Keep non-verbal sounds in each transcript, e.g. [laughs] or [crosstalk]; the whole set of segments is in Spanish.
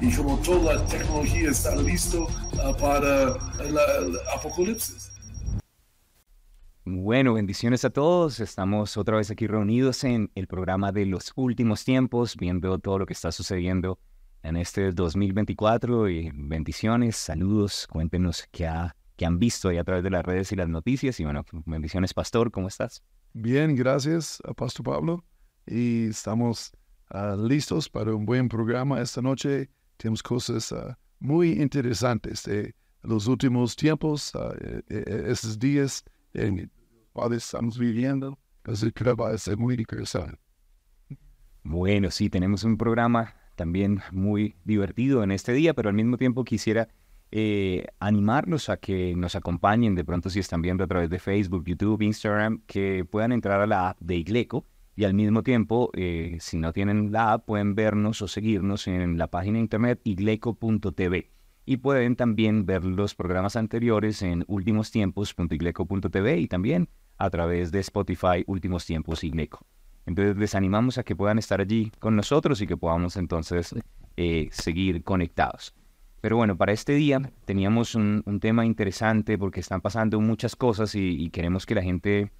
y como toda la tecnología está listo uh, para el apocalipsis. Bueno, bendiciones a todos. Estamos otra vez aquí reunidos en el programa de los últimos tiempos, viendo todo lo que está sucediendo en este 2024. Y bendiciones, saludos, cuéntenos qué, ha, qué han visto ahí a través de las redes y las noticias. Y bueno, bendiciones, Pastor, ¿cómo estás? Bien, gracias, Pastor Pablo. Y estamos uh, listos para un buen programa esta noche. Tenemos cosas uh, muy interesantes de los últimos tiempos, uh, esos días en los cuales estamos viviendo. Así que va a ser muy interesante. Bueno, sí, tenemos un programa también muy divertido en este día, pero al mismo tiempo quisiera eh, animarlos a que nos acompañen de pronto si están viendo a través de Facebook, YouTube, Instagram, que puedan entrar a la app de Igleco y al mismo tiempo, eh, si no tienen la app, pueden vernos o seguirnos en la página internet igleco.tv. Y pueden también ver los programas anteriores en ultimostiempos.igleco.tv y también a través de Spotify Últimos Tiempos Igleco. Entonces les animamos a que puedan estar allí con nosotros y que podamos entonces eh, seguir conectados. Pero bueno, para este día teníamos un, tema interesante porque están pasando muchas cosas y queremos que la gente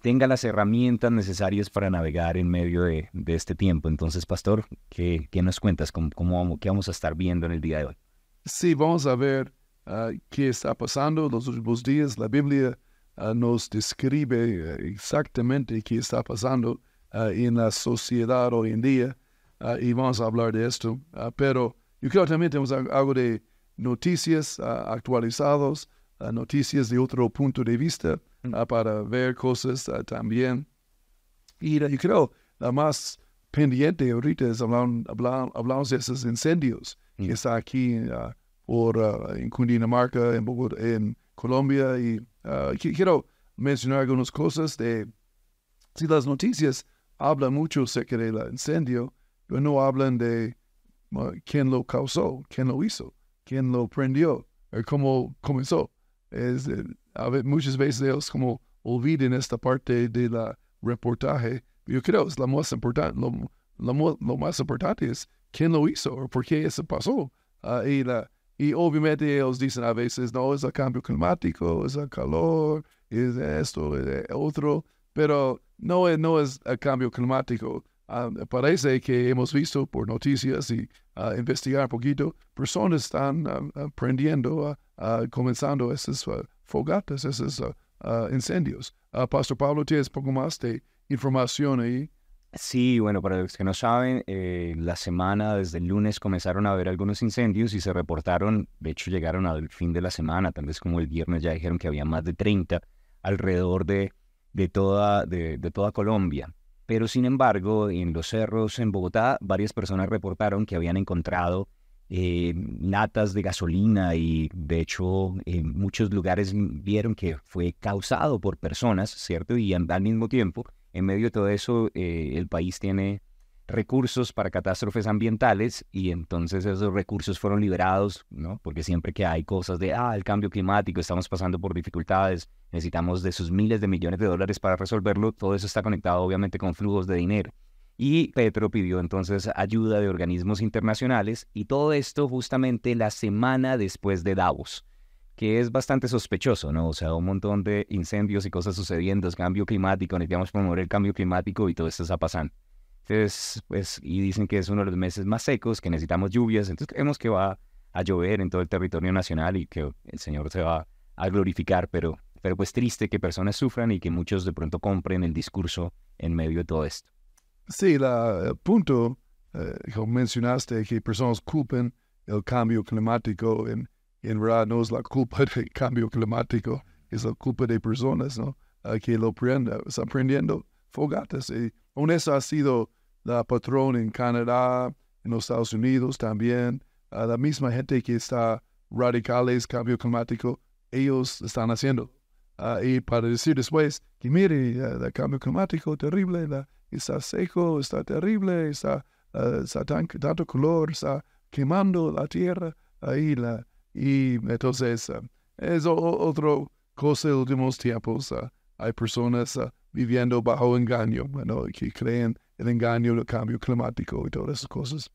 tenga las herramientas necesarias para navegar en medio de, este tiempo. Entonces, Pastor, ¿qué, nos cuentas? ¿Cómo, cómo, ¿Qué vamos a estar viendo en el día de hoy? Sí, vamos a ver ah, qué está pasando los últimos días. La Biblia ah, nos describe eh, exactamente qué está pasando ah, en la sociedad hoy en día y vamos a hablar de esto. pero yo creo que también tenemos algo de noticias noticias de otro punto de vista. Ah, para ver cosas ah, también. Y yo creo, la más pendiente ahorita es hablar, hablamos de esos incendios que mm. está aquí ah, por, en Cundinamarca, en, en Colombia. Y quiero mencionar algunas cosas de, si las noticias hablan mucho acerca del incendio, pero no hablan de quién lo causó, quién lo hizo, quién lo prendió, cómo comenzó. Es, eh, muchas veces ellos como olviden esta parte de la reportaje. Yo creo es la más importante, lo, lo, más importante es quién lo hizo o por qué eso pasó. Uh, y, la, y obviamente ellos dicen a veces, no, es el cambio climático, es el calor, es esto, es otro, pero no, no es el cambio climático. Uh, parece que hemos visto por noticias y uh, investigar un poquito, personas están aprendiendo, comenzando esas fogatas, esos uh, uh, incendios. Uh, Pastor Pablo, ¿tienes poco más de información ahí? Sí, bueno, para los que no saben, eh, la semana desde el lunes comenzaron a haber algunos incendios y se reportaron, de hecho llegaron al fin de la semana, tal vez como el viernes ya dijeron que había más de 30 alrededor de, de, toda, de, de toda Colombia. Pero sin embargo, en los cerros en Bogotá, varias personas reportaron que habían encontrado eh, latas de gasolina y de hecho en muchos lugares vieron que fue causado por personas, ¿cierto? Y al mismo tiempo, en medio de todo eso, eh, el país tiene recursos para catástrofes ambientales y entonces esos recursos fueron liberados, ¿no? Porque siempre que hay cosas de, ah, el cambio climático, estamos pasando por dificultades, necesitamos de esos miles de millones de dólares para resolverlo, todo eso está conectado obviamente con flujos de dinero. Y Petro pidió entonces ayuda de organismos internacionales y todo esto justamente la semana después de Davos, que es bastante sospechoso, ¿no? O sea, un montón de incendios y cosas sucediendo, cambio climático, necesitamos promover el cambio climático y todo esto está pasando. Entonces, pues, y dicen que es uno de los meses más secos, que necesitamos lluvias, entonces creemos que va a llover en todo el territorio nacional y que el Señor se va a glorificar, pero, pero pues triste que personas sufran y que muchos de pronto compren el discurso en medio de todo esto. Sí, la, el punto eh, que mencionaste que personas culpen el cambio climático, en, en verdad no es la culpa [laughs] del cambio climático, es la culpa de personas ¿no? que lo prenda, están prendiendo fogatas. Y eso ha sido la patrón en Canadá, en los Estados Unidos también. la misma gente que está radicales, cambio climático, ellos están haciendo. Ah, y para decir después que mire, el cambio climático terrible, la, está seco, está terrible, está, uh, está tan, tanto color, está quemando la tierra, ahí la, y entonces uh, es otra cosa en los últimos tiempos. Uh, hay personas viviendo bajo engaño, bueno, que creen el engaño del cambio climático y todas esas cosas.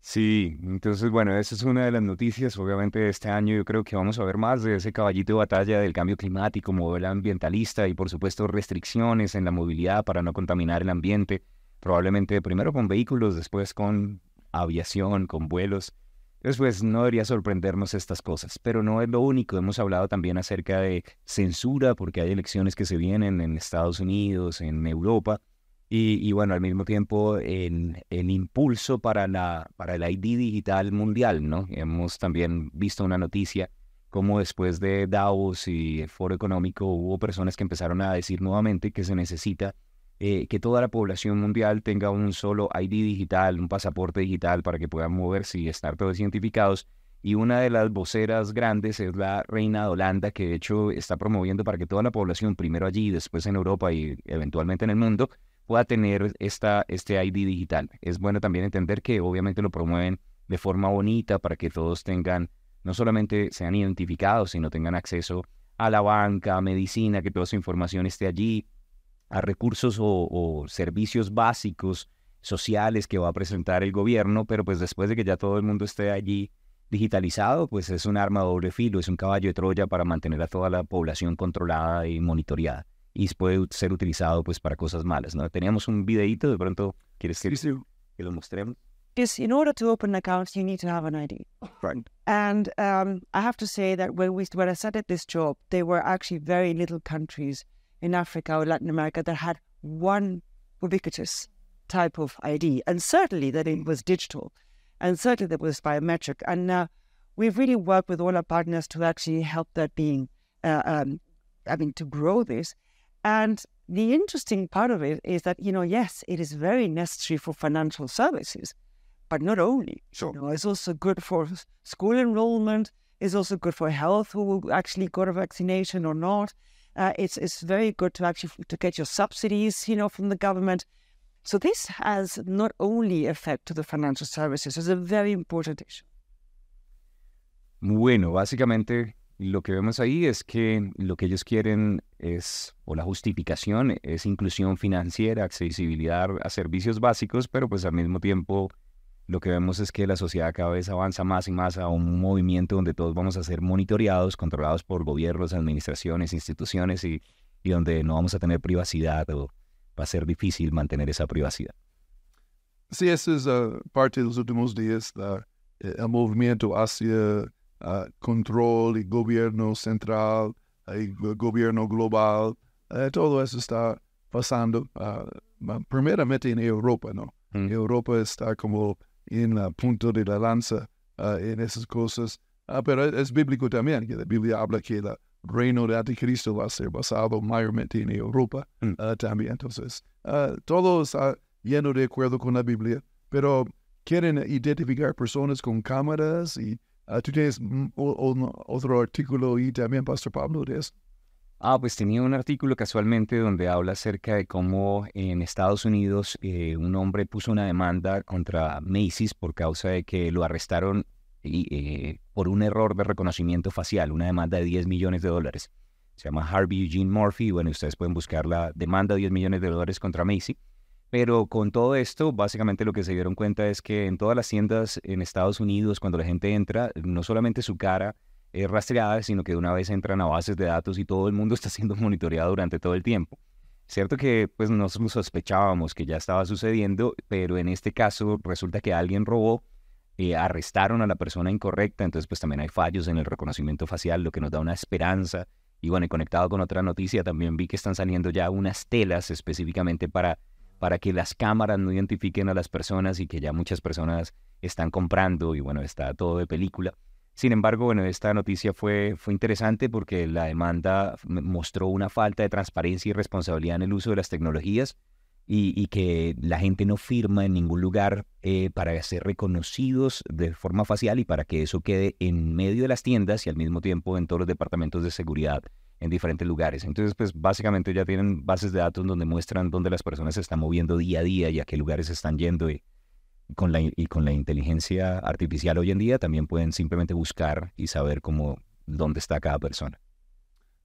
Sí, entonces bueno, esa es una de las noticias. Obviamente este año yo creo que vamos a ver más de ese caballito de batalla del cambio climático, modelo ambientalista y por supuesto restricciones en la movilidad para no contaminar el ambiente. Probablemente primero con vehículos, después con aviación, con vuelos. Después no debería sorprendernos estas cosas, pero no es lo único. Hemos hablado también acerca de censura porque hay elecciones que se vienen en Estados Unidos, en Europa y, bueno, al mismo tiempo el, el, impulso para, la, para el ID digital mundial, ¿no? Hemos también visto una noticia como después de Davos y el Foro Económico hubo personas que empezaron a decir nuevamente que se necesita eh, que toda la población mundial tenga un solo ID digital, un pasaporte digital para que puedan moverse y estar todos identificados. Y una de las voceras grandes es la reina de Holanda, que de hecho está promoviendo para que toda la población, primero allí, después en Europa y eventualmente en el mundo, pueda tener esta, este ID digital. Es bueno también entender que obviamente lo promueven de forma bonita para que todos tengan, no solamente sean identificados, sino tengan acceso a la banca, a medicina, que toda su información esté allí, a recursos o, servicios básicos sociales que va a presentar el gobierno, pero pues después de que ya todo el mundo esté allí digitalizado, pues es un arma de doble filo, es un caballo de Troya para mantener a toda la población controlada y monitoreada y puede ser utilizado pues para cosas malas, ¿no? Teníamos un videito, de pronto, ¿quieres que, que lo mostremos? Because in order to open an account, you need to have an ID. Right. And um, I have to say that when we when I started this job, there were actually very little countries in Africa or Latin America that had one ubiquitous type of ID, and certainly that it was digital, and certainly that was biometric. And uh, we've really worked with all our partners to actually help that being, uh, um, I mean, to grow this. And the interesting part of it is that, you know, yes, it is very necessary for financial services, but not only. Sure. You know, it's also good for school enrollment, it's also good for health who actually got a vaccination or not. Uh, it's it's very good to actually to get your subsidies, you know, from the government. So this has not only effect to the financial services, it's a very important issue. Bueno, básicamente lo que vemos ahí es que lo que ellos quieren es, o la justificación es inclusión financiera, accesibilidad a servicios básicos, pero pues al mismo tiempo lo que vemos es que la sociedad cada vez avanza más y más a un movimiento donde todos vamos a ser monitoreados, controlados por gobiernos, administraciones, instituciones y, y donde no vamos a tener privacidad o va a ser difícil mantener esa privacidad. Sí, esa es uh, parte de los últimos días, uh, el movimiento hacia uh, control y gobierno central y gobierno global. Uh, todo eso está pasando, uh, primeramente en Europa, ¿no? Mm. Europa está como en la punta de la lanza en esas cosas, pero es, bíblico también, que la Biblia habla que el reino de Anticristo va a ser basado mayormente en Europa Mm. también. Entonces, todo está yendo de acuerdo con la Biblia, pero quieren identificar personas con cámaras y Uh, tú tienes otro artículo y también, Pastor Pablo, de eso. Ah, pues tenía un artículo casualmente donde habla acerca de cómo en Estados Unidos eh, un hombre puso una demanda contra Macy's por causa de que lo arrestaron eh, por un error de reconocimiento facial, una demanda de 10 millones de dólares. Se llama Harvey Eugene Murphy. Bueno, ustedes pueden buscar la demanda de 10 millones de dólares contra Macy. Pero con todo esto, básicamente lo que se dieron cuenta es que en todas las tiendas en Estados Unidos, cuando la gente entra, no solamente su cara es rastreada, sino que de una vez entran a bases de datos y todo el mundo [laughs] está siendo monitoreado durante todo el tiempo. Cierto que pues nosotros sospechábamos que ya estaba sucediendo, pero en este caso resulta que alguien robó, eh, arrestaron a la persona incorrecta, entonces pues también hay fallos en el reconocimiento facial, lo que nos da una esperanza. Y bueno, y conectado con otra noticia, también vi que están saliendo ya unas telas específicamente para para que las cámaras no identifiquen a las personas y que ya muchas personas están comprando y bueno, está todo de película. Sin embargo, bueno, esta noticia fue, fue interesante porque la demanda mostró una falta de transparencia y responsabilidad en el uso de las tecnologías y, que la gente no firma en ningún lugar eh, para ser reconocidos de forma facial y para que eso quede en medio de las tiendas y al mismo tiempo en todos los departamentos de seguridad en diferentes lugares. Entonces, pues básicamente ya tienen bases de datos donde muestran dónde las personas se están moviendo día a día y a qué lugares están yendo. Y con la, y con la inteligencia artificial hoy en día también pueden simplemente buscar y saber cómo, dónde está cada persona.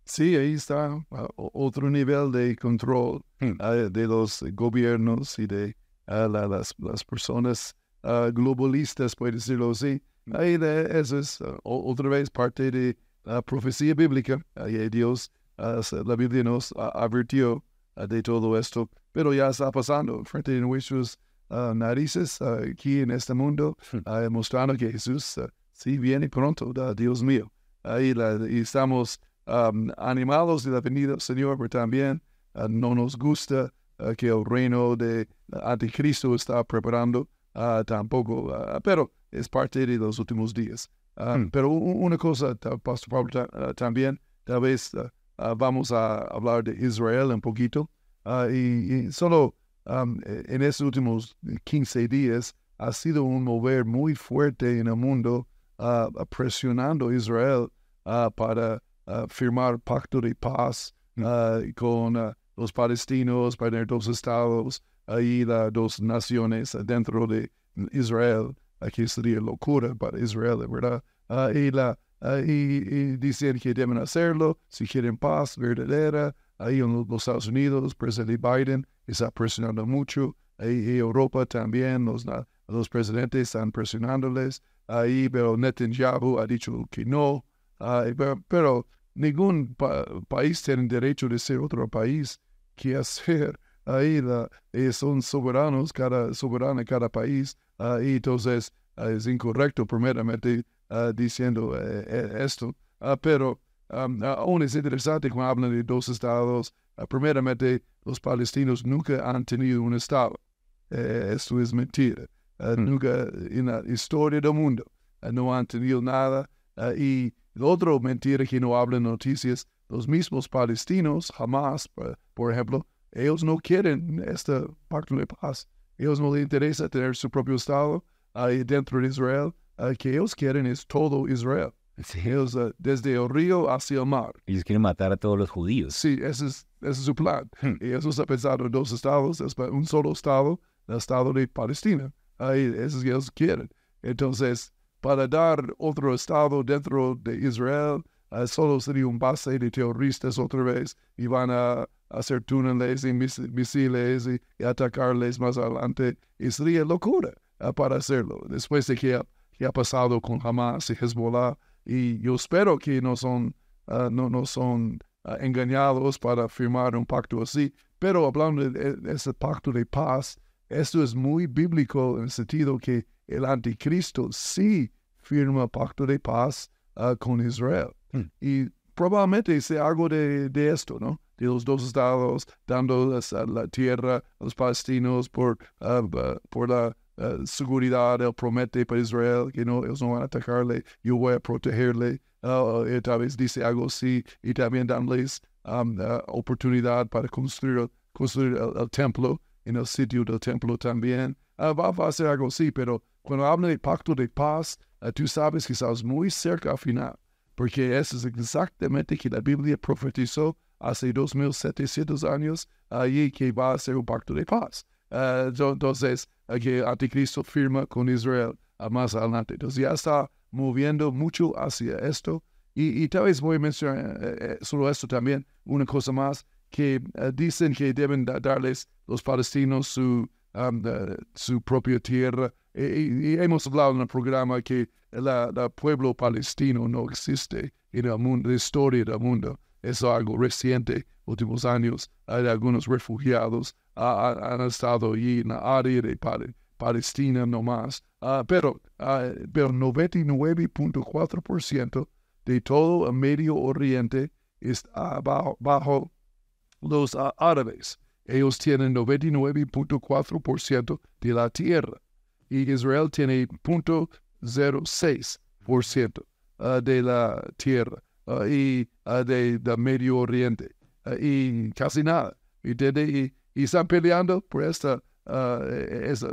Sí, ahí está uh, otro nivel de control Hmm. uh, de los gobiernos y de uh, la- las, las personas globalistas, por decirlo así. Ahí de, eso es otra vez parte de la profecía bíblica. Ahí Dios, se- la Biblia nos advirtió uh, de todo esto, pero ya está pasando frente de nuestros uh, narices uh, aquí en este mundo, uh, mostrando que Jesús sí viene pronto, Dios mío. La- y estamos um, animados de la venida del Señor, pero también no nos gusta que el reino de Anticristo está preparando tampoco, pero es parte de los últimos días. Uh, Hmm. Pero una cosa, Pastor Pablo, uh, también, tal vez uh, vamos a hablar de Israel un poquito, y, y solo um, e- en estos últimos 15 días ha sido un mover muy fuerte en el mundo, uh, presionando a Israel para firmar pacto de paz uh, con los palestinos, para tener dos estados y las dos naciones dentro de Israel. Aquí sería locura para Israel, verdad. Uh, y, la, uh, y, y dicen que deben hacerlo si quieren paz verdadera. Ahí en los- los Estados Unidos, presidente Biden está presionando mucho. Ahí y Europa también, los, los presidentes están presionándoles. Ahí, pero Netanyahu ha dicho que no. Y pero, pero ningún pa- país tiene derecho de ser otro país que hacer. Ahí la, eh, son soberanos, cada soberano cada país. Ah, y entonces ah, es incorrecto, primeramente, ah, diciendo eh, eh, esto. Pero um, aún es interesante cuando hablan de dos estados. primeramente, los palestinos nunca han tenido un estado. Eh, esto es mentira. Hmm. Nunca en la historia del mundo no han tenido nada. Y la otra mentira que no hablan noticias, los mismos palestinos, jamás, por ejemplo, ellos no quieren este pacto de paz. Ellos no les interesa tener su propio estado ahí dentro de Israel. Ah, que ellos quieren es todo Israel. Ellos, ah, desde el río hacia el mar. Ellos quieren matar a todos los judíos. Sí, ese es, ese es su plan. Hmm. Y eso está pensado en dos estados, es un solo estado, el estado de Palestina. Ahí, eso es que ellos quieren. Entonces, para dar otro estado dentro de Israel, solo sería un base de terroristas otra vez y van a hacer túneles y mis- misiles y, atacarles más adelante. Y sería locura ah, para hacerlo. Después de que ha, ha pasado con Hamas y Hezbollah, y yo espero que no son, ah, no, no son ah, engañados para firmar un pacto así. Pero hablando de ese pacto de paz, esto es muy bíblico en el sentido que el anticristo sí firma pacto de paz ah, con Israel. Hmm. Y probablemente sea algo de, de esto, ¿no? De los dos estados dando las- a la tierra a los palestinos por, ah, ba- por la ah, seguridad. Él promete para Israel que no, ellos no van a atacarle, yo voy a protegerle. Ah, y tal vez dice algo así y también darles um, ah, oportunidad para construir, construir el, el templo en el sitio del templo también. Ah, va, va a ser algo así, pero cuando habla de pacto de paz, ah, tú sabes que estás muy cerca al final, porque eso es exactamente que la Biblia profetizó hace 2700 años, allí que va a ser un pacto de paz. Ah, yo- entonces, ah, que Anticristo firma con Israel ah, más adelante. Entonces ya está moviendo mucho hacia esto. Y, tal vez voy a mencionar eh, eh, solo esto también, una cosa más, que dicen que deben da- darles los palestinos su, um, su propia tierra. Y, y- y hemos hablado en el programa que el pueblo palestino no existe en el mundo, la historia del mundo. Es algo reciente, últimos años. Hay algunos refugiados ah, han estado allí en la área de Pal- Palestina nomás. Ah, pero, ah, pero 99.4% de todo el Medio Oriente está bajo, bajo los ah, árabes. Ellos tienen 99.4% de la tierra y Israel tiene 0.06% ah, de la tierra ah, y ah, de, Medio Oriente y casi nada. Y, están peleando por esta, esa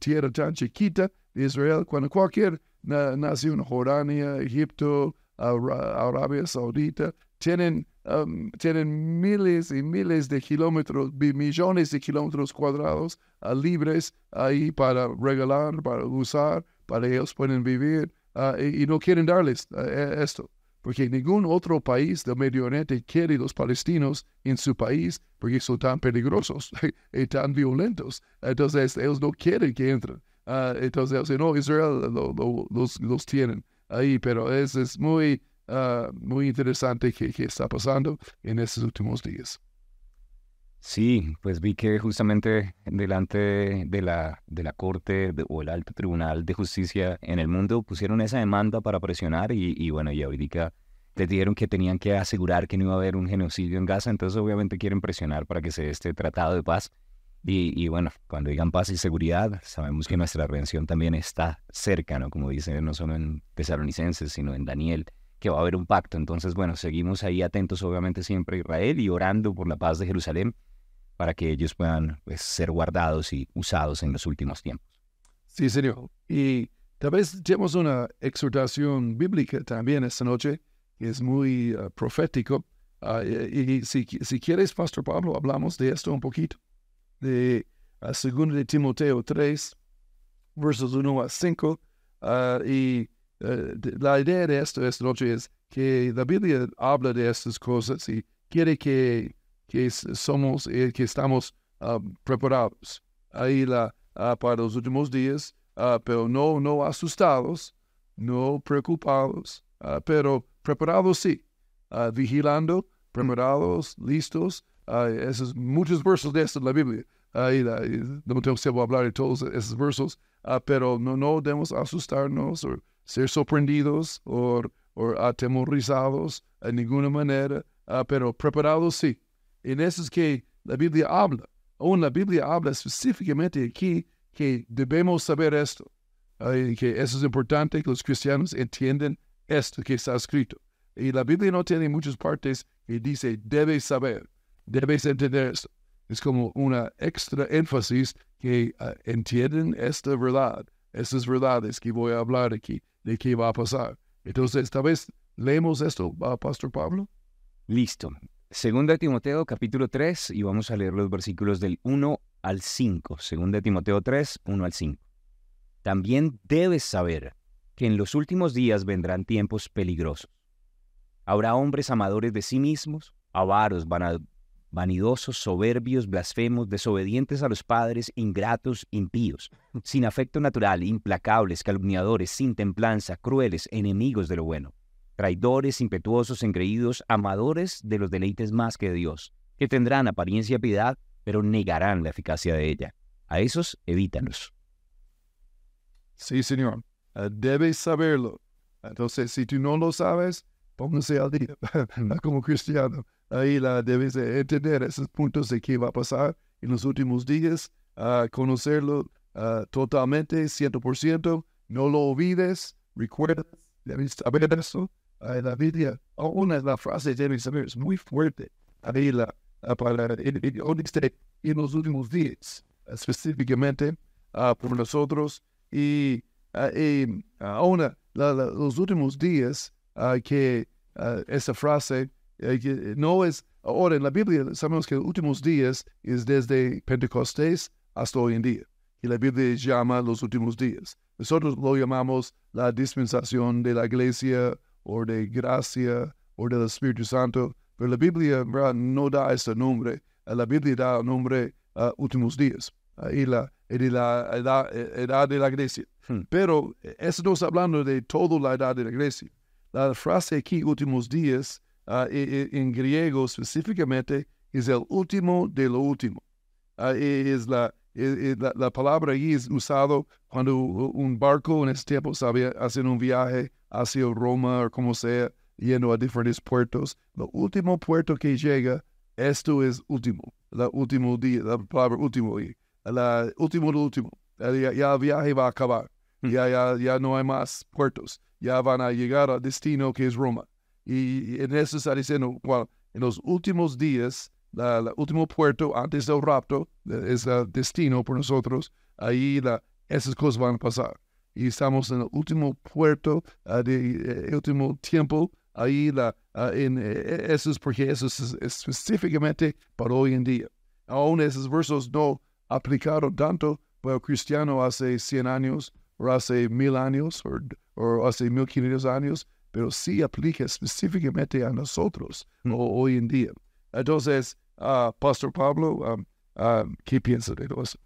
tierra tan chiquita de Israel, cuando cualquier nación, Jordania, Egipto, Arabia Saudita, tienen, um, tienen miles y miles de kilómetros, millones de kilómetros cuadrados uh, libres ahí para regalar, para usar, para ellos pueden vivir uh, y, no quieren darles uh, e, esto. Porque ningún otro país del Medio Oriente quiere los palestinos en su país porque son tan peligrosos [laughs] y tan violentos. Entonces ellos no quieren que entren. entonces, no, Israel los, los tienen ahí, pero es, es muy, uh, muy interesante que, que, está pasando en estos últimos días. Sí, pues vi que justamente delante de la, de la Corte o el Alto Tribunal de Justicia en el mundo pusieron esa demanda para presionar y, y bueno, y ahorita les dijeron que tenían que asegurar que no iba a haber un genocidio en Gaza, entonces obviamente quieren presionar para que se dé este tratado de paz. Y, bueno, cuando digan paz y seguridad, sabemos que nuestra redención también está cerca, ¿no? Como dice no solo en Tesalonicenses, sino en Daniel, que va a haber un pacto. Entonces, bueno, seguimos ahí atentos, obviamente, siempre a Israel y orando por la paz de Jerusalén para que ellos puedan pues, ser guardados y usados en los últimos tiempos. Sí, señor. Y tal vez tenemos una exhortación bíblica también esta noche, que es muy uh, profético. Uh, y, si, si quieres, Pastor Pablo, hablamos de esto un poquito de uh, segundo de Timoteo 3, versos 1 a 5. Ah, y eh, la idea de esto esta noche es que la Biblia habla de estas cosas y quiere que, que somos, eh, que estamos ah, preparados. Ahí la, ah, para los últimos días, pero no, no asustados, no preocupados, pero preparados sí, vigilando, preparados, listos, esos muchos versos de esto en la Biblia. Ahí, no tengo tiempo hablar de todos esos versos, pero no, no debemos asustarnos ser sorprendidos o, atemorizados en ninguna manera, uh, pero preparados sí. En eso es que la Biblia habla. Aún la Biblia habla específicamente aquí que debemos saber esto. Uh, que eso es importante que los cristianos entiendan esto que está escrito. Y la Biblia no tiene muchas partes que dice, debes saber. Debes entender esto. Es como una extra énfasis que uh, entienden esta verdad, estas verdades que voy a hablar aquí, de qué va a pasar. Entonces, esta vez leemos esto, Pastor Pablo. Listo. Segunda Timoteo capítulo 3 y vamos a leer los versículos del 1 al 5. Segunda Timoteo 3, 1 al 5. También debes saber que en los últimos días vendrán tiempos peligrosos. Habrá hombres amadores de sí mismos, avaros, vanidosos, soberbios, blasfemos, desobedientes a los padres, ingratos, impíos, [laughs] sin afecto natural, implacables, calumniadores, sin templanza, crueles, enemigos de lo bueno, traidores, impetuosos, engreídos, amadores de los deleites más que de Dios, que tendrán apariencia de piedad, pero negarán la eficacia de ella. A esos evítanos. Sí, Señor. Ah, debes saberlo. Entonces, si tú no lo sabes, póngase al día [laughs] como cristiano ahí la debes de entender esos puntos de qué va a pasar en los últimos días, uh, conocerlo uh, totalmente, 100%, no lo olvides, recuerda, debes saber eso. Uh, la Biblia, una de las frases debes saber, es muy fuerte. Ahí la, para, en, en, los últimos días, específicamente por nosotros. Y, y una, la, los últimos días, que esa frase no es, ahora en la Biblia sabemos que los últimos días es desde Pentecostés hasta hoy en día. Y la Biblia llama los últimos días. Nosotros lo llamamos la dispensación de la iglesia o de gracia o del Espíritu Santo, pero la Biblia no da ese nombre. La Biblia da el nombre uh, últimos días y la, la edad, de la iglesia. Hmm. Pero eh, eso no está hablando de toda la edad de la iglesia. La frase aquí, últimos días, uh, en griego específicamente, es el último de lo último. Uh, es la, la, la, palabra ahí es usado cuando un barco en ese tiempo sabía hacer un viaje hacia Roma o como sea, yendo a diferentes puertos. Lo último puerto que llega, esto es último, la último día, la palabra último, la último de último. Ya, ya, el viaje va a acabar, hmm. ya, ya, ya no hay más puertos, ya van a llegar al destino que es Roma. Y en eso está diciendo, en los últimos días la último puerto antes del rapto, eh, es el destino por nosotros, ahí la, esas cosas van a pasar. Y estamos en el último puerto, uh, de, eh, último tiempo, ahí la, uh, en, eh, eso es porque eso es específicamente para hoy en día. Aún esos versos no aplicaron tanto para el cristiano hace 100 años, o hace mil años, o, o hace 1500 años, pero sí aplica específicamente a nosotros mm. hoy en día. Entonces, uh, Pastor Pablo, um, uh, ¿qué piensa de eso?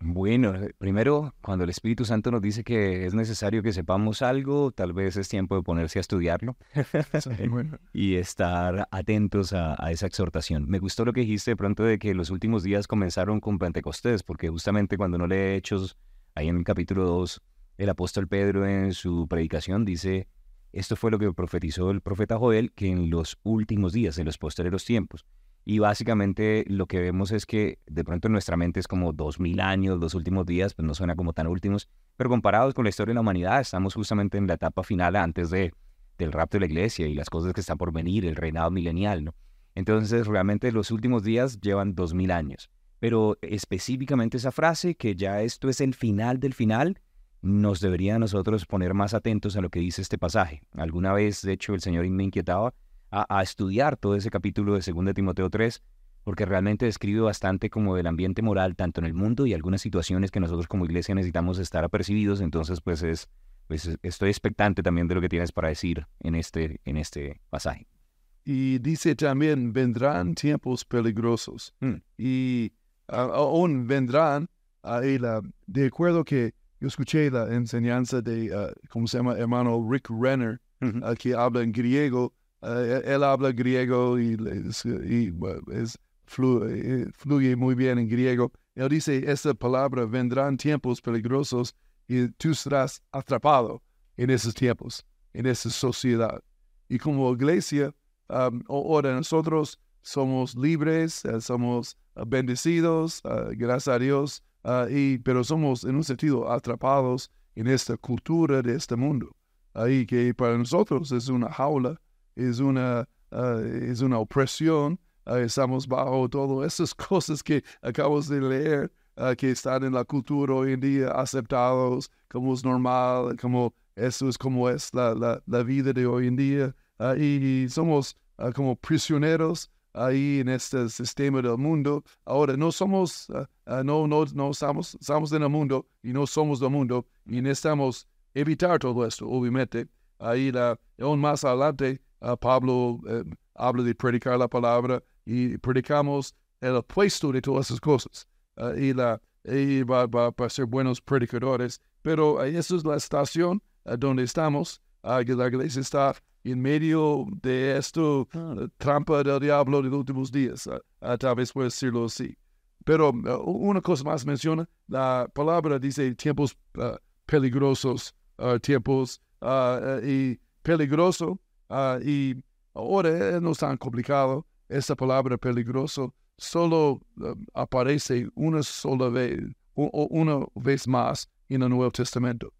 Bueno, eh, primero, cuando el Espíritu Santo nos dice que es necesario que sepamos algo, tal vez es tiempo de ponerse a estudiarlo [laughs] [laughs] y estar atentos a, esa exhortación. Me gustó lo que dijiste de pronto de que los últimos días comenzaron con Pentecostés, porque justamente cuando no le Hechos, ahí en el capítulo 2, el apóstol Pedro en su predicación dice, esto fue lo que profetizó el profeta Joel, que en los últimos días, en los posteriores tiempos. Y básicamente lo que vemos es que de pronto en nuestra mente es como dos mil años, los últimos días, pues no suena como tan últimos, pero comparados con la historia de la humanidad, estamos justamente en la etapa final antes de, del rapto de la iglesia y las cosas que están por venir, el reinado milenial, ¿no? Entonces realmente los últimos días llevan dos mil años. Pero específicamente esa frase, que ya esto es el final del final, nos debería a nosotros poner más atentos a lo que dice este pasaje. Alguna vez, de hecho, el Señor me inquietaba a, estudiar todo ese capítulo de 2 Timoteo 3, porque realmente describe bastante como del ambiente moral, tanto en el mundo y algunas situaciones que nosotros como iglesia necesitamos estar apercibidos. Entonces, pues es, pues estoy expectante también de lo que tienes para decir en este, en este pasaje. Y dice también, vendrán tiempos peligrosos. Mm. Y aún vendrán, la, de acuerdo que yo escuché la enseñanza de, uh, ¿cómo se llama? Hermano Rick Renner, que habla en griego, eh, él habla griego y, es, fluye, muy bien en griego. Él dice, esta palabra, vendrán tiempos peligrosos y tú serás atrapado en esos tiempos, en esa sociedad. Y como iglesia, um, ahora nosotros somos libres, eh, somos uh, bendecidos, uh, gracias a Dios, uh, y, pero somos en un sentido atrapados en esta cultura de este mundo. Ahí que para nosotros es una jaula es una, ah, es una opresión, ah, estamos bajo todas esas [laughs] cosas que acabamos de leer, que están en la cultura hoy en día aceptados como es normal, como eso es como es la, la, la vida de hoy en día, y somos como prisioneros ahí en este sistema del mundo. Ahora, no somos, no, no, no estamos, en el mundo y no somos del mundo y necesitamos evitar todo esto, obviamente. Ahí, aún más adelante, Pablo eh, habla de predicar la palabra y predicamos el opuesto de todas esas cosas. Ah, y la, y va, va, ser buenos predicadores. Pero uh, esa es la estación ah, donde estamos. Que la iglesia está en medio de esto, ah. trampa del diablo de los últimos días. tal vez puede decirlo así. Pero una cosa más menciona, la palabra dice tiempos peligrosos, tiempos y peligroso Ah, y ahora no es tan complicado. Esa palabra peligroso solo aparece una sola vez, una vez más en el Nuevo Testamento,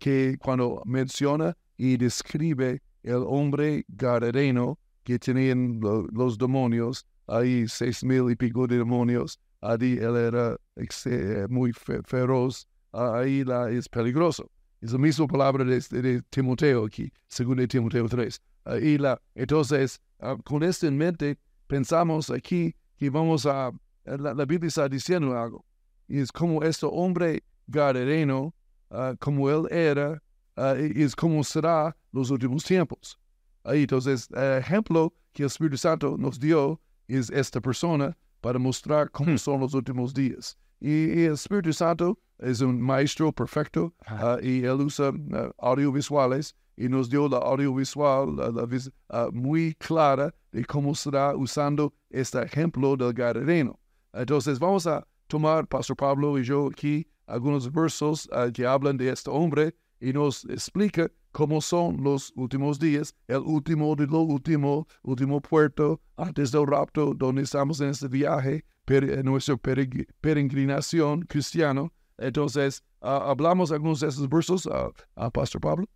que cuando menciona y describe el hombre gadareno que tenían los demonios, hay seis mil y pico de demonios, ahí él era eh, muy feroz, ahí la, es peligroso. Es la misma palabra de, Timoteo aquí, según de Timoteo 3. Ah, y la, entonces, ah, con esto en mente, pensamos aquí que vamos a, la, Biblia está diciendo algo. Y es como este hombre gadareno, uh, como él era, es como será los últimos tiempos. Ahí, entonces, el ejemplo que el Espíritu Santo nos dio es esta persona para mostrar cómo hmm. son los últimos días. Y, el Espíritu Santo es un maestro perfecto uh, y él usa uh, audiovisuales y nos dio la audiovisual la, uh, muy clara de cómo será usando este ejemplo del Gadareno. Entonces vamos a tomar, Pastor Pablo y yo aquí, algunos versos que hablan de este hombre y nos explica cómo son los últimos días, el último de lo último, último puerto antes del rapto, donde estamos en este viaje, en nuestra peregrinación cristiano. Entonces, uh, hablamos algunos de esos versos, a Pastor Pablo.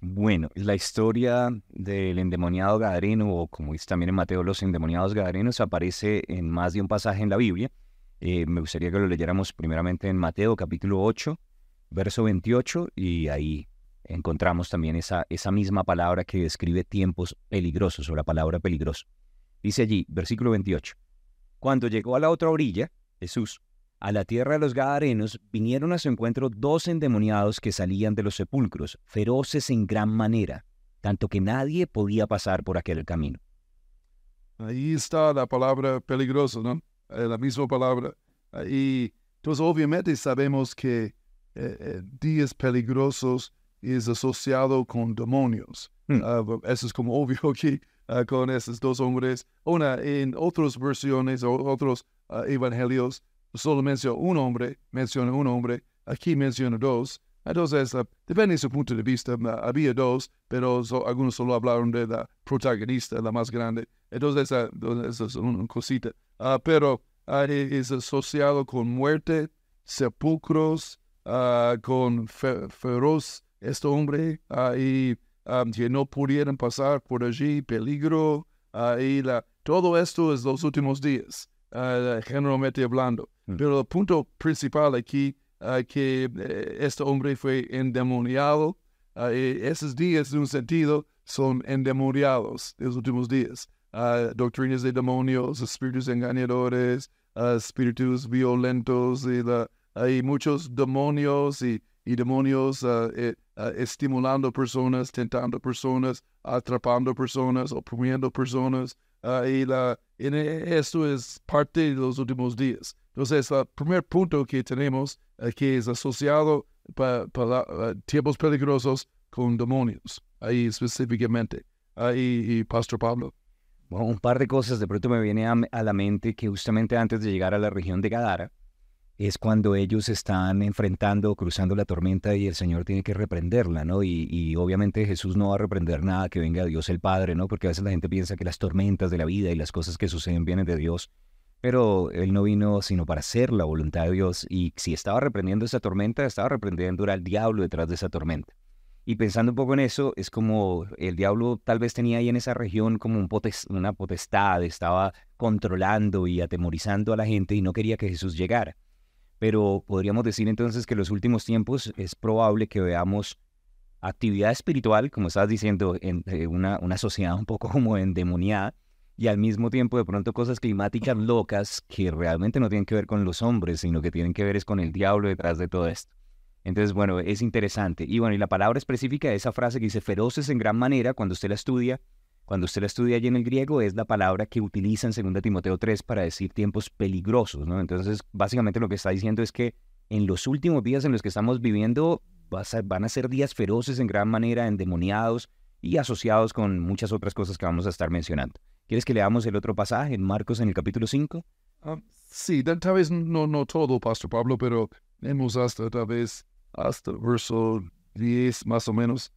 Bueno, la historia del endemoniado gadareno, o como dice también en Mateo, los endemoniados gadarenos, aparece en más de un pasaje en la Biblia. Eh, me gustaría que lo leyéramos primeramente en Mateo capítulo 8, verso 28, y ahí encontramos también esa, esa misma palabra que describe tiempos peligrosos, o la palabra peligroso. Dice allí, versículo 28, Cuando llegó a la otra orilla, Jesús, a la tierra de los Gadarenos, vinieron a su encuentro dos endemoniados que salían de los sepulcros, feroces en gran manera, tanto que nadie podía pasar por aquel camino. Ahí está la palabra peligroso, ¿no? Eh, la misma palabra. Y entonces obviamente sabemos que eh, eh, días peligrosos es asociado con demonios. Hmm. Ah, eso es como obvio [laughs] aquí ah, con esos dos hombres. Una, en otras versiones o otros ah, evangelios, solo menciona un hombre, menciona un hombre, aquí menciona dos. Entonces, depende de su punto de vista, había dos, pero algunos solo hablaron de la protagonista, la más grande. Entonces, esa es una cosita. pero es asociado con muerte, sepulcros, con feroz este hombre y que no pudieran pasar por allí, peligro, y la, todo esto es los últimos días, generalmente hablando. Mm. Pero el punto principal aquí que eh, este hombre fue endemoniado, y esos días, en un sentido, son endemoniados, los últimos días. doctrinas de demonios, espíritus engañadores, espíritus violentos, y la, hay muchos demonios y, y demonios eh, uh, estimulando personas, tentando personas, atrapando personas, oprimiendo personas. Uh, y la, en esto es parte de los últimos días. Entonces, el primer punto que tenemos uh, que es asociado para pa, tiempos peligrosos con demonios, ahí específicamente. Ahí, y Pastor Pablo. Bueno, un par de cosas de pronto me viene a, a la mente que justamente antes de llegar a la región de Gadara, es cuando ellos están enfrentando, cruzando la tormenta y el Señor tiene que reprenderla, ¿no? Y, obviamente Jesús no va a reprender nada que venga Dios el Padre, ¿no? Porque a veces la gente piensa que las tormentas de la vida y las cosas que suceden vienen de Dios, pero Él no vino sino para hacer la voluntad de Dios y si estaba reprendiendo esa tormenta, estaba reprendiendo al diablo detrás de esa tormenta. Y pensando un poco en eso, es como el diablo tal vez tenía ahí en esa región como un una potestad, estaba controlando y atemorizando a la gente y no quería que Jesús llegara pero podríamos decir entonces que en los últimos tiempos es probable que veamos actividad espiritual, como estabas diciendo, en eh, una, una sociedad un poco [laughs] como endemoniada, y al mismo tiempo de pronto cosas climáticas locas que realmente no tienen que ver con los hombres, sino que tienen que ver es con el diablo detrás de todo esto. Entonces, bueno, es interesante. Y bueno, y la palabra específica de esa frase que dice feroces en gran manera, cuando usted la estudia, cuando usted la estudia allí en el griego, es la palabra que utiliza en 2 Timoteo 3 para decir tiempos peligrosos, ¿no? Entonces, básicamente lo que está diciendo es que en los últimos días en los que estamos viviendo van a ser días feroces en gran manera, endemoniados y asociados con muchas otras cosas que vamos a estar mencionando. ¿Quieres que leamos el otro pasaje en Marcos en el capítulo 5? Ah, sí, tal vez no, todo, Pastor Pablo, pero hemos hasta tal vez hasta verso 10 más o menos.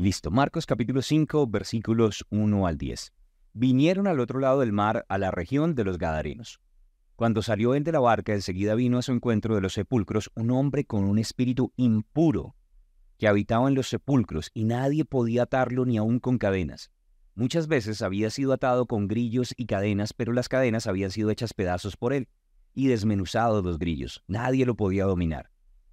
Listo, Marcos capítulo 5, versículos 1 al 10. Vinieron al otro lado del mar, a la región de los Gadarenos. Cuando salió él de la barca, enseguida vino a su encuentro de los sepulcros un hombre con un espíritu impuro que habitaba en los sepulcros y nadie podía atarlo ni aun con cadenas. Muchas veces había sido atado con grillos y cadenas, pero las cadenas habían sido hechas pedazos por él y desmenuzados los grillos. Nadie lo podía dominar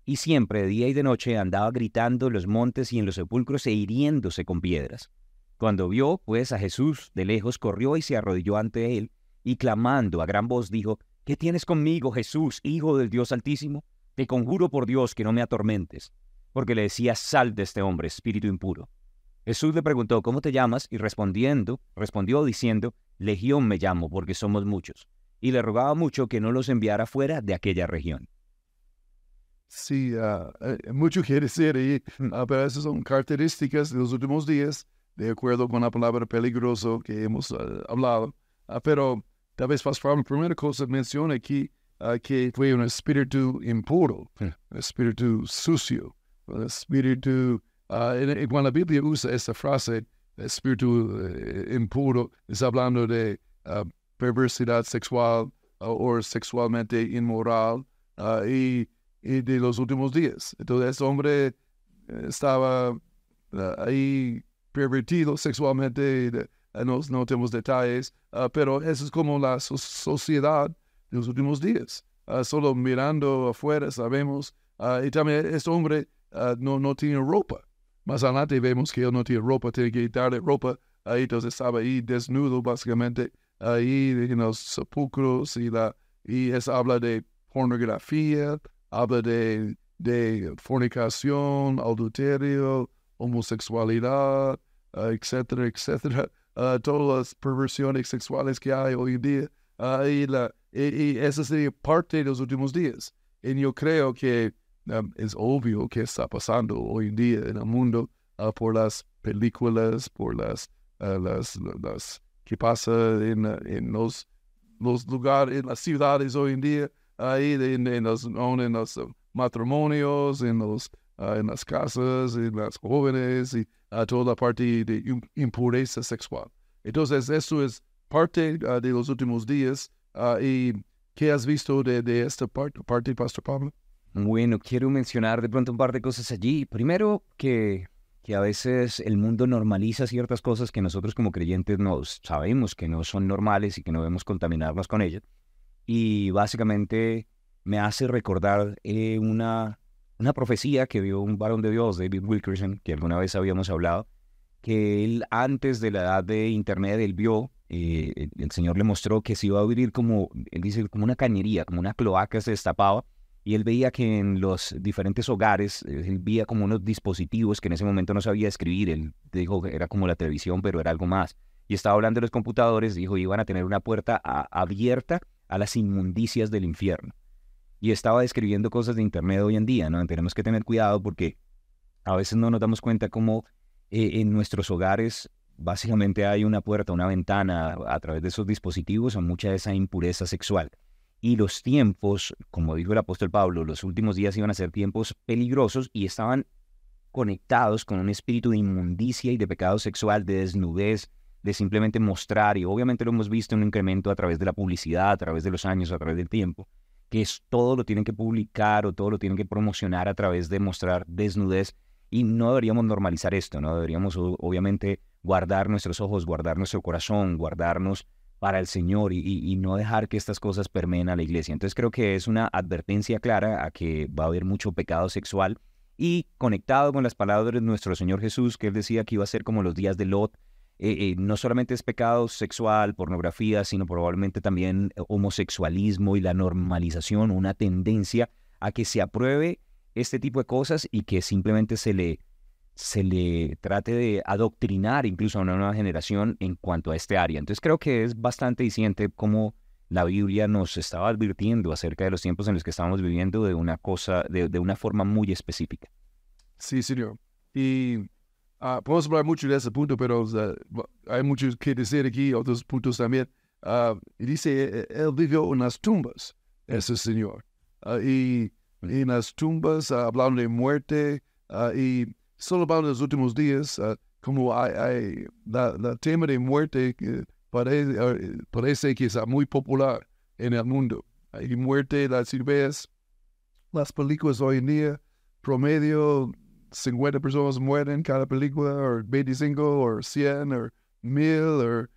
y siempre de día y de noche andaba gritando en los montes y en los sepulcros e hiriéndose con piedras. Cuando vio, pues, a Jesús de lejos, corrió y se arrodilló ante él, y clamando a gran voz dijo, ¿Qué tienes conmigo, Jesús, Hijo del Dios Altísimo? Te conjuro por Dios que no me atormentes, porque le decía, sal de este hombre, espíritu impuro. Jesús le preguntó, ¿cómo te llamas? Y respondiendo, respondió diciendo, Legión me llamo, porque somos muchos. Y le rogaba mucho que no los enviara fuera de aquella región. Sí, uh, mucho quiere decir ahí, uh, pero esas son características de los últimos días, de acuerdo con la palabra peligroso que hemos uh, hablado. pero tal vez Pastor, la primera cosa menciona aquí que fue un espíritu impuro, un espíritu sucio, un espíritu... cuando la Biblia usa esta frase, espíritu impuro, está hablando de perversidad sexual o sexualmente inmoral. y y de los últimos días. Entonces, ese hombre eh, estaba ah, ahí pervertidos sexualmente, ah, no, no tenemos detalles, ah, pero eso es como la so- sociedad de los últimos días. Solo mirando afuera sabemos, y también este hombre no, no tiene ropa. Más adelante vemos que él no tiene ropa, tiene que quitarle ropa, entonces estaba ahí desnudo básicamente, ahí en los sepulcros y, la, y eso habla de pornografía, habla de, de fornicación, adulterio, homosexualidad, ah, etcétera, etcétera, [laughs] ah, todas las perversiones sexuales que hay hoy en día. ah, y, la, y, esa sería parte de los últimos días. Y yo creo que es obvio que está pasando hoy en día en el mundo por las películas, por las, las, las que pasa en, en los, los lugares, en las ciudades hoy en día, ahí en, en los, en los ah, matrimonios, en los ah, en las casas, en las jóvenes y a toda la parte de im- impureza sexual. Entonces, eso es parte ah, de los últimos días. ah, ¿Y qué has visto de, de esta parte, parte, Pastor Pablo? Bueno, quiero mencionar de pronto un par de cosas allí. Primero, que, que a veces el mundo normaliza ciertas cosas que nosotros como creyentes nos sabemos que no son normales y que no debemos contaminarnos con ellas. Y básicamente me hace recordar eh, una, una profecía que vio un varón de Dios, David Wilkerson, que alguna vez habíamos hablado, que él antes de la edad de Internet, él vio, eh, el, Señor le mostró que se iba a abrir como, él dice, como una cañería, como una cloaca se destapaba y él veía que en los diferentes hogares, eh, él veía como unos dispositivos que en ese momento no sabía escribir, él dijo que era como la televisión, pero era algo más. Y estaba hablando de los computadores, dijo, iban a tener una puerta abierta a las inmundicias del infierno. Y estaba describiendo cosas de Internet hoy en día, ¿no? Tenemos que tener cuidado porque a veces no nos damos cuenta cómo eh, en nuestros hogares básicamente hay una puerta, una ventana a través de esos dispositivos a mucha de esa impureza sexual. Y los tiempos, como dijo el apóstol Pablo, los últimos días iban a ser tiempos peligrosos y estaban conectados con un espíritu de inmundicia y de pecado sexual, de desnudez, de simplemente mostrar, y obviamente lo hemos visto en un incremento a través de la publicidad, a través de los años, a través del tiempo, que es todo lo tienen que publicar o todo lo tienen que promocionar a través de mostrar desnudez y no deberíamos normalizar esto, ¿no? Deberíamos obviamente guardar nuestros ojos, guardar nuestro corazón, guardarnos para el Señor y no dejar que estas cosas permeen a la iglesia. Entonces creo que es una advertencia clara a que va a haber mucho pecado sexual y conectado con las palabras de nuestro Señor Jesús, que él decía que iba a ser como los días de Lot, eh, eh, no solamente es pecado sexual, pornografía, sino probablemente también eh, homosexualismo y la normalización, una tendencia a que se apruebe este tipo de cosas y que simplemente se le, se le trate de adoctrinar incluso a una nueva generación en cuanto a este área. Entonces creo que es bastante diciente cómo la Biblia nos estaba advirtiendo acerca de los tiempos en los que estamos viviendo de una cosa, de, de una forma muy específica. Sí, señor. Y ah, podemos hablar mucho de ese punto, pero bu- hay mucho que decir aquí, otros puntos también. Y dice, eh, él vivió en las tumbas, ese señor. Ah, y, en las tumbas, hablando de muerte, y solo hablando de los últimos días, como hay, hay la, la tema de muerte parece, parece que es muy popular en el mundo. Hay muerte, las ves las películas hoy en día, promedio 50 personas mueren cada película, o 25, o 100, o 1000, o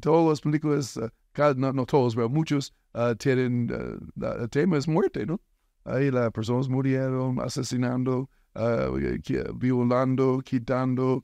todas las películas, cada- no, no todos, pero muchos ah, tienen, la- el tema es muerte, ¿no? Ahí las personas murieron asesinando, violando, quitando,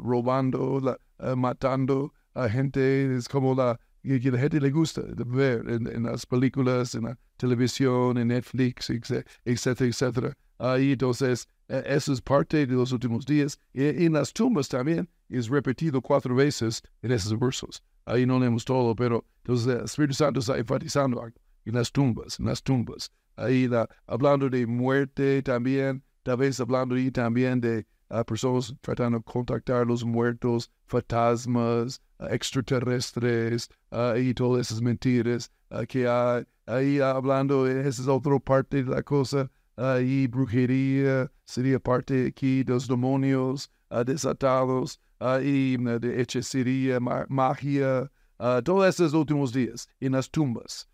robando, matando a gente. Es como la que, la gente le gusta ver en, en las películas, en la televisión, en Netflix, etc- etcétera, etcétera. Ahí entonces, eh, eso es parte de los últimos días. Y en las tumbas también es repetido cuatro veces en esos versos. Ahí no leemos todo, pero entonces el Espíritu Santo está enfatizando en las tumbas, en las tumbas. Ahí la, hablando de muerte también, tal vez hablando ahí también de ah, personas tratando de contactar a los muertos, fantasmas, ah, extraterrestres, ah, y todas esas mentiras que hay. Ahí ah, hablando, esa es otra parte de la cosa. Ahí brujería sería parte aquí de los demonios ah, desatados, ahí mm, de hechicería, ma- magia, ah, todos esos últimos días en las tumbas.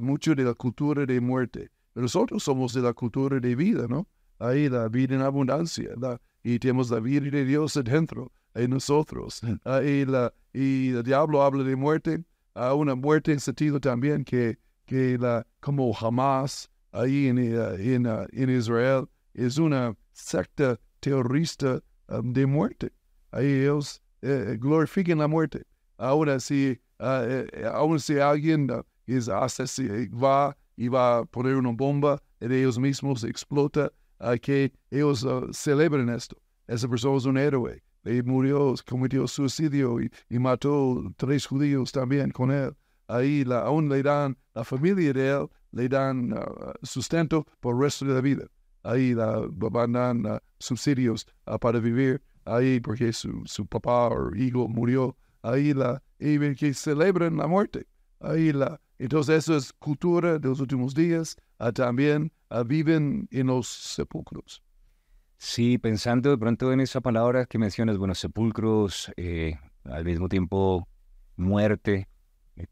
mucho de la cultura de muerte. Nosotros somos de la cultura de vida, ¿no? Ahí la vida en abundancia. La, y tenemos la vida de Dios adentro en nosotros. [laughs] Y, la, y el diablo habla de muerte, una muerte en sentido también que, que la, como jamás ahí en, eh, en, ah, en Israel es una secta terrorista um, de muerte. Ahí ellos eh, glorifican la muerte. Ahora si, uh, alguien es va y va a poner una bomba en ellos mismos, explota, que ellos celebren esto. Esa persona es un héroe. Él murió, cometió suicidio y, y, mató tres judíos también con él. Ahí aún le dan, la familia de él le dan sustento por el resto de la vida. Ahí la, van dan subsidios para vivir ahí porque su, su papá o hijo murió. Ahí la, y que celebran la muerte. Ahí la, entonces eso es cultura de los últimos días. también viven en los sepulcros. Sí, pensando de pronto en esa palabra que mencionas, bueno, sepulcros, eh, al mismo tiempo muerte,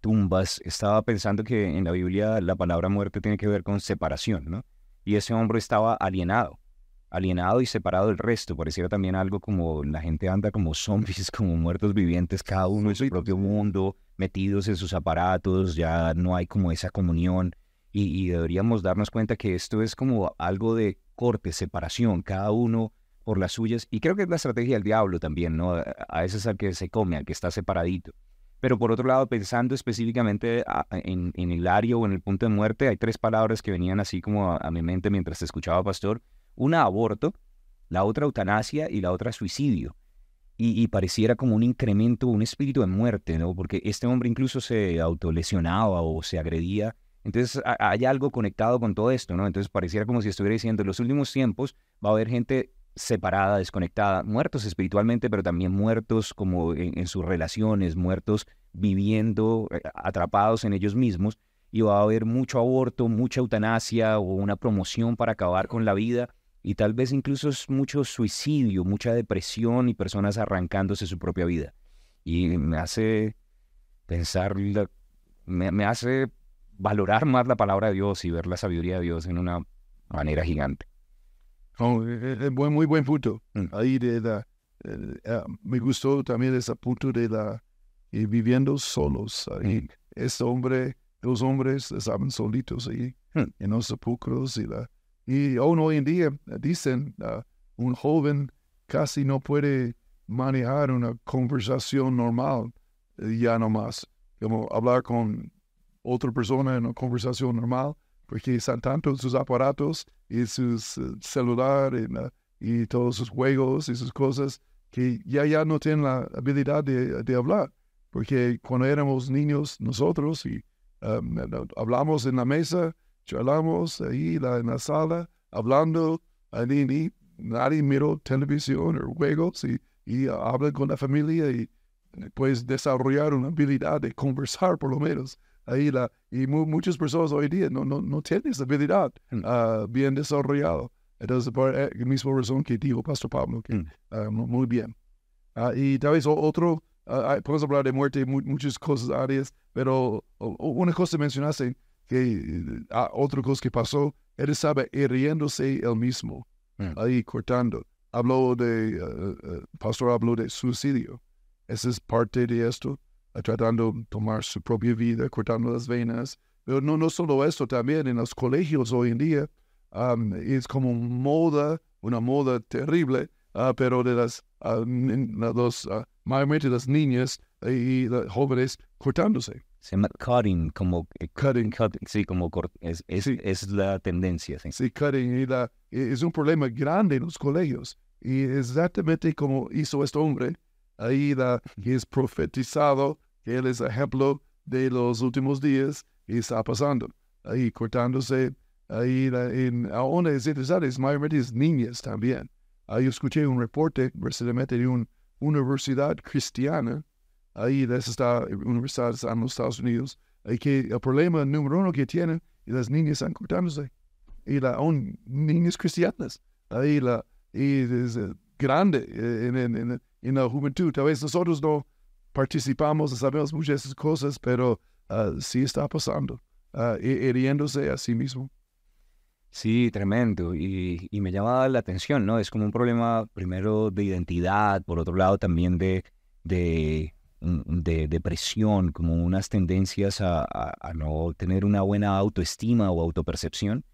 tumbas, estaba pensando que en la Biblia la palabra muerte tiene que ver con separación, ¿no? Y ese hombre estaba alienado, alienado y separado del resto. Pareciera también algo como la gente anda como [laughs] zombies, como muertos vivientes, cada uno en su propio mundo, metidos en sus aparatos, ya no hay como esa comunión. Y, deberíamos darnos cuenta que esto es como algo de corte, separación, cada uno por las suyas. Y creo que es la estrategia del diablo también, ¿no? A ese es al que se come, al que está separadito. Pero por otro lado, pensando específicamente en, en el área o en el punto de muerte, hay tres palabras que venían así como a, mi mente mientras te escuchaba, Pastor. Una, aborto, la otra, eutanasia y la otra, suicidio. Y, pareciera como un incremento, un espíritu de muerte, ¿no? Porque este hombre incluso se autolesionaba o se agredía entonces hay algo conectado con todo esto, ¿no? Entonces pareciera como si estuviera diciendo, en los últimos tiempos va a haber gente separada, desconectada, muertos espiritualmente, pero también muertos como en, sus relaciones, muertos viviendo, eh, atrapados en ellos mismos, y va a haber mucho aborto, mucha eutanasia o una promoción para acabar con la vida, y tal vez incluso mucho suicidio, mucha depresión y personas arrancándose su propia vida. Y me hace pensar, me, me hace valorar más la palabra de Dios y ver la sabiduría de Dios en una manera gigante. Oh, es buen, muy buen punto. Mm. Ahí de la, ah, me gustó también ese punto de la viviendo solos. Ahí. Mm. Este hombre, los hombres estaban solitos ahí mm. en los sepulcros y la y aún hoy en día dicen uh, un joven casi no puede manejar una conversación normal eh, ya no más como hablar con otra persona en una conversación normal, porque están tanto sus aparatos y sus uh, celular y, todos sus juegos y sus cosas que ya, ya no tienen la habilidad de, de hablar. Porque cuando éramos niños nosotros y um, hablamos en la mesa, charlamos ahí la, en la sala, hablando, y nadie miró televisión o juegos y, y habla con la familia y puedes desarrollar una habilidad de conversar por lo menos ahí la, y muchas personas hoy día no, no, no tienen esa habilidad mm. ah, bien desarrollada. Entonces, por la eh, misma razón que dijo Pastor Pablo, que, mm. ah, muy bien. Ah, y tal vez otro, podemos hablar de muerte, muchas cosas áreas, pero una cosa mencionaste, que otra cosa que pasó, él estaba hiriéndose él mismo, mm. ahí cortando. Habló de, Pastor habló de suicidio. Esa es parte de esto tratando de tomar su propia vida, cortando las venas. Pero no, no solo eso, también en los colegios hoy en día um, es como moda, una moda terrible, uh, pero de las, uh, los, uh, mayormente las niñas y los jóvenes cortándose. Se llama cutting, como eh, cutting. sí, como es, es, es, la tendencia. Sí, sí cutting. Y la, es un problema grande en los colegios. Y exactamente como hizo este hombre, ahí la, que es profetizado, que él es ejemplo de los últimos días y está pasando, ahí cortándose, ahí en, aún es interesante, es mayormente es niñas también. Ahí escuché un reporte recientemente de una universidad cristiana, ahí de esta universidad en los Estados Unidos, y que el problema número uno que tienen y las niñas están cortándose, y la, aún niñas cristianas, ahí la, y es eh, grande eh, en, en, en, en la juventud. Tal vez nosotros no participamos, sabemos muchas esas cosas, pero uh, sí está pasando, uh, hiriéndose a sí mismo. Sí, tremendo. Y, y me llama la atención, ¿no? Es como un problema primero de identidad, por otro lado también de, de, mm, de depresión, como unas tendencias a, a- a no tener una buena autoestima o autopercepción.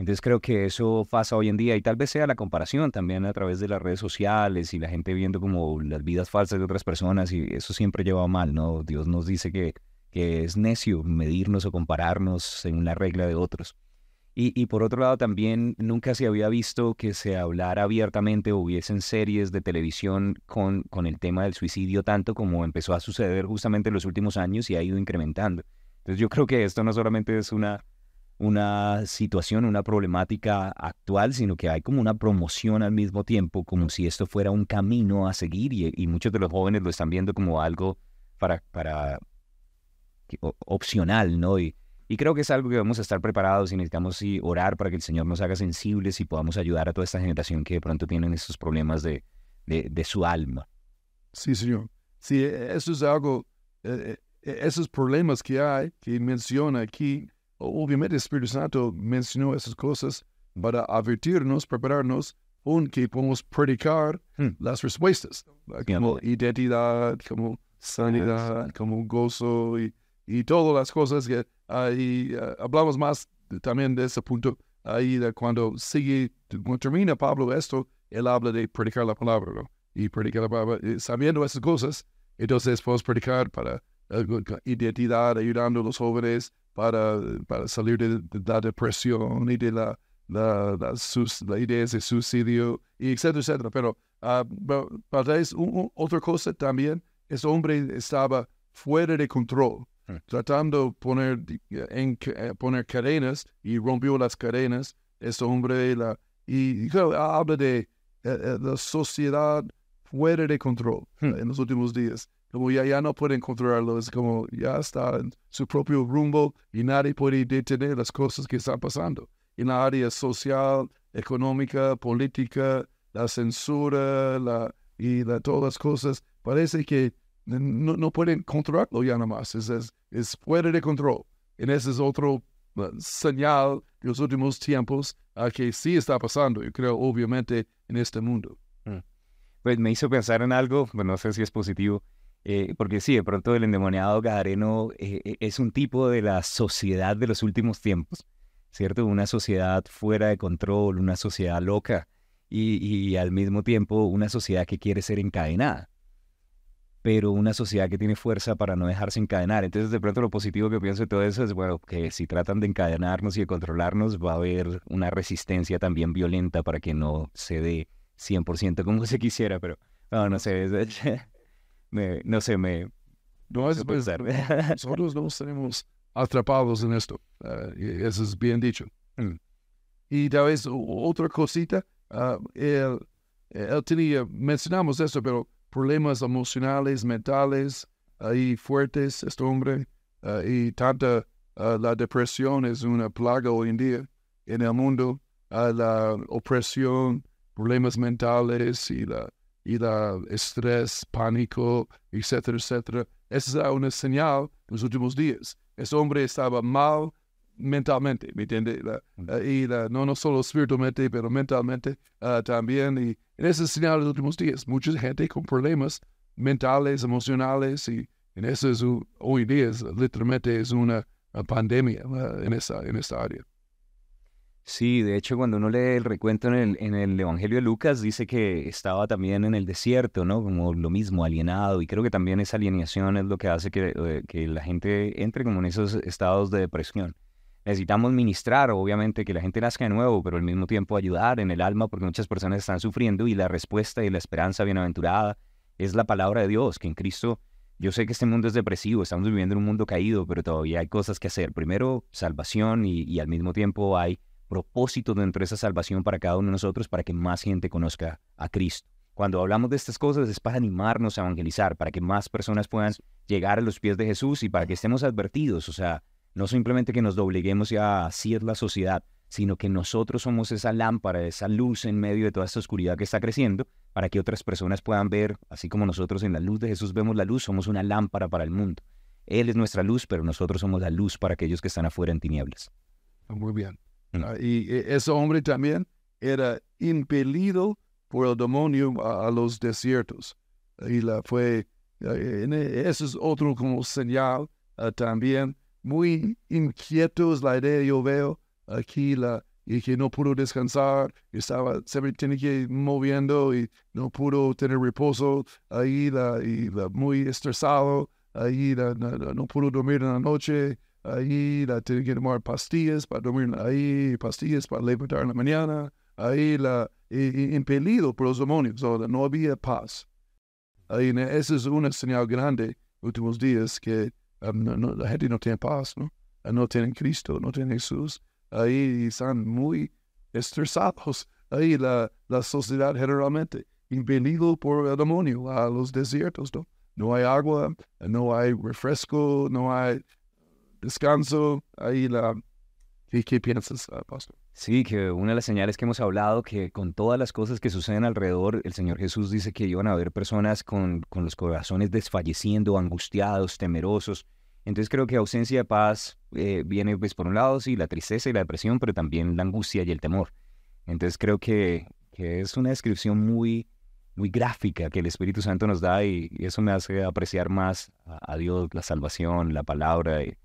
Entonces creo que eso pasa hoy en día y tal vez sea la comparación también a través de las redes sociales y la gente viendo como las vidas falsas de otras personas y eso siempre lleva mal, ¿no? Dios nos dice que, que es necio medirnos o compararnos en la regla de otros. Y, y por otro lado también nunca se había visto que se hablara abiertamente o hubiesen series de televisión con, con el tema del suicidio tanto como empezó a suceder justamente en los últimos años y ha ido incrementando. Entonces yo creo que esto no solamente es una, una situación, una problemática actual, sino que hay como una promoción al mismo tiempo, como si esto fuera un camino a seguir y, y muchos de los jóvenes lo están viendo como algo para, para opcional, ¿no? Y, y creo que es algo que vamos a estar preparados y necesitamos sí, orar para que el Señor nos haga sensibles y podamos ayudar a toda esta generación que de pronto tienen estos problemas de, de, de su alma. Sí, señor. Sí, e- eso es algo, eh, esos problemas que hay, que menciona aquí, obviamente el Espíritu Santo mencionó esas cosas para advertirnos, prepararnos, un que podemos predicar Hmm. las respuestas, como identidad, como sanidad, como gozo y, y todas las cosas que ahí eh, hablamos más también de ese punto ahí de cuando sigue, cuando termina Pablo esto, él habla de predicar la palabra, ¿no? Y predicar la palabra, eh, sabiendo esas cosas, entonces podemos predicar para identidad, ayudando a los jóvenes para, para salir de, de la depresión y de la, la, la, sus- la idea de suicidio, y etcétera, etcétera. Pero vez un- un- otra cosa también, ese hombre estaba fuera de control, Hmm. tratando de poner, en, eh, poner cadenas y rompió las cadenas. Ese hombre, la, y, y claro, habla de eh, eh, la sociedad fuera de control eh, en los últimos días. Como ya, ya no pueden controlarlo, es como ya está en su propio rumbo y nadie puede detener las cosas que están pasando. En la área social, económica, política, la censura la, y la, todas las cosas, parece que no, no pueden controlarlo ya nada más. Es, es, es fuera de control. Y ese es otro uh, señal de los últimos tiempos a que sí está pasando, yo creo, obviamente, en este mundo. Pues me hizo pensar en algo, pues no sé si es positivo, eh, porque sí, de pronto el endemoniado gadareno eh, eh, es un tipo de la sociedad de los últimos tiempos, ¿cierto? Una sociedad fuera de control, una sociedad loca y, al mismo tiempo una sociedad que quiere ser encadenada, pero una sociedad que tiene fuerza para no dejarse encadenar. Entonces, de pronto lo positivo que pienso de todo eso es, bueno, que si tratan de encadenarnos y de controlarnos, va a haber una resistencia también violenta para que no se dé 100% como se quisiera, pero no, no sé, [laughs] me, no sé, me... No, es, pensar. [laughs] nosotros no estaremos atrapados en esto. y eso es bien dicho. Mm. Y tal vez otra cosita, ah, él, él tenía, mencionamos eso, pero problemas emocionales, mentales, ahí fuertes, este hombre, ah, y tanta, ah, la depresión es una plaga hoy en día en el mundo, la opresión, problemas mentales y la, y la estrés, pánico, etcétera, etcétera. Esa es una señal en los últimos días. Ese hombre estaba mal mentalmente, ¿me entiende? La- eh, y la- no, no solo espiritualmente, pero mentalmente ah, también. Y en esa es señal de los últimos días. Mucha gente con problemas mentales, emocionales, y en eso es hoy día es, literalmente es una, ah, pandemia ah, en, esa, en esa área. Sí, de hecho, cuando uno lee el recuento en el, en el Evangelio de Lucas, dice que estaba también en el desierto, ¿no? Como lo mismo, alienado. Y creo que también esa alienación es lo que hace que, eh, que la gente entre como en esos estados de depresión. Necesitamos ministrar, obviamente, que la gente nazca de nuevo, pero al mismo tiempo ayudar en el alma, porque muchas personas están sufriendo y la respuesta y la esperanza bienaventurada es la palabra de Dios, que en Cristo, yo sé que este mundo es depresivo, estamos viviendo en un mundo caído, pero todavía hay cosas que hacer. Primero, salvación y, y al mismo tiempo hay propósito de esa salvación para cada uno de nosotros para que más gente conozca a Cristo. Cuando hablamos de estas cosas es para animarnos a evangelizar, para que más personas puedan llegar a los pies de Jesús y para que estemos advertidos, o sea, no simplemente que nos dobleguemos y "Ah, así es la sociedad, sino que nosotros somos esa lámpara, esa luz en medio de toda esta oscuridad que está creciendo, para que otras personas puedan ver, así como nosotros en la luz de Jesús vemos la luz, somos una lámpara para el mundo. Él es nuestra luz, pero nosotros somos la luz para aquellos que están afuera en tinieblas. Muy bien. Mm. Ah, y e- ese hombre también era impelido por el demonio a, los desiertos. Y la fue, eh, e- eso es otro como señal ah, también. Muy inquieto es la idea, yo veo aquí, la, y que no pudo descansar, estaba, siempre tiene que ir moviendo y no pudo tener reposo, ahí la, y muy estresado, ahí la, la- no pudo dormir en la noche, ahí la tiene que tomar pastillas para dormir ahí, pastillas para levantar en la mañana, ahí la impelido por los demonios, o sea, no había paz. Ahí esa es una señal grande últimos días que um, no- la gente no tiene paz, ¿no? Ah, No tienen Cristo, no tienen Jesús. Ahí están muy estresados. Ahí la, la sociedad generalmente impelido por el demonio a los desiertos. No hay agua, no hay refresco, no hay descanso. Ahí la... ¿Qué, qué piensas, ah, pastor? Sí, que una de las señales que hemos hablado, que con todas las cosas que suceden alrededor, el Señor Jesús dice que iban a haber personas con, con los corazones desfalleciendo, angustiados, temerosos. Entonces creo que ausencia de paz eh, viene, pues por un lado, sí, la tristeza y la depresión, pero también la angustia y el temor. Entonces creo que, que es una descripción muy, muy gráfica que el Espíritu Santo nos da y, y eso me hace apreciar más a, a Dios, la salvación, la palabra y,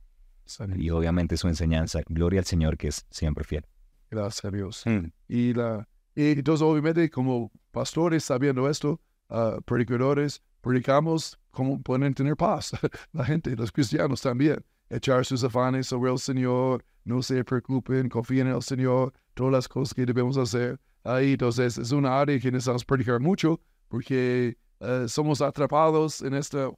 y obviamente su enseñanza. Gloria al Señor que es siempre fiel. Gracias a Dios. Mm. Y, la, y entonces, obviamente, como pastores, sabiendo esto, ah, predicadores, predicamos cómo pueden tener paz. [laughs] La gente, los cristianos también. Echar sus afanes sobre el Señor, no se preocupen, confíen en el Señor, todas las cosas que debemos hacer. Ahí, entonces, es una área que necesitamos predicar mucho porque eh, somos atrapados en esta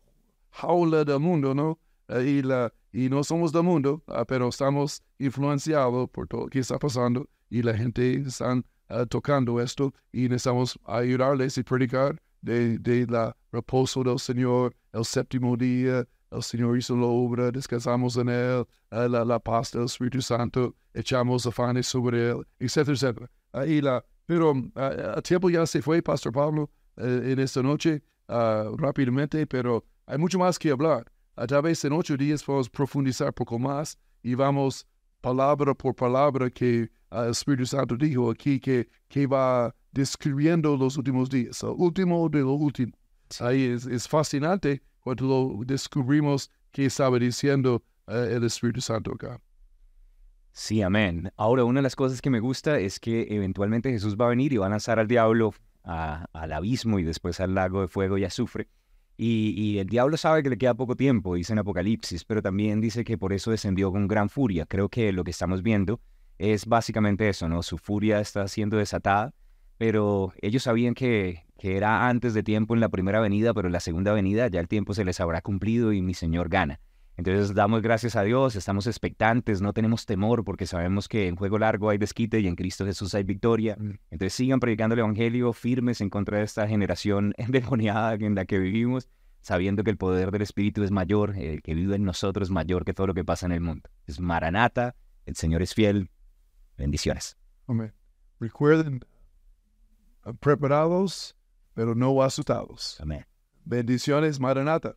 jaula del mundo, ¿no? Y, la, y no somos del mundo, ah, pero estamos influenciados por todo lo que está pasando y la gente está tocando esto y necesitamos ayudarles y predicar de, de la reposo del Señor, el séptimo día, el Señor hizo la obra, descansamos en Él, eh, la, la paz del Espíritu Santo, echamos afanes sobre Él, etcétera, etcétera. Ahí la, pero ah, el tiempo ya se fue, Pastor Pablo, eh, en esta noche, ah, rápidamente, pero hay mucho más que hablar. A través en ocho días podemos profundizar poco más y vamos palabra por palabra que ah, el Espíritu Santo dijo aquí que, que va describiendo los últimos días, el último de lo último. Ahí es, es fascinante cuando lo descubrimos que estaba diciendo eh, el Espíritu Santo acá. Sí, amén. Ahora, una de las cosas que me gusta es que eventualmente Jesús va a venir y va a lanzar al diablo a- al abismo y después al lago de fuego y azufre. Y, y el diablo sabe que le queda poco tiempo, dice en Apocalipsis, pero también dice que por eso descendió con gran furia. Creo que lo que estamos viendo es básicamente eso, ¿no? Su furia está siendo desatada, pero ellos sabían que, que era antes de tiempo en la primera venida, pero en la segunda venida ya el tiempo se les habrá cumplido y mi Señor gana. Entonces damos gracias a Dios, estamos expectantes, no tenemos temor porque sabemos que en juego largo hay desquite y en Cristo Jesús hay victoria. Entonces sigan predicando el Evangelio firmes en contra de esta generación [laughs] endemoniada en la que vivimos, sabiendo que el poder del Espíritu es mayor, el que vive en nosotros es mayor que todo lo que pasa en el mundo. Es Maranata, el Señor es fiel. Bendiciones. Amén. Recuerden, ah, preparados, pero no asustados. Amén. Bendiciones, Maranata.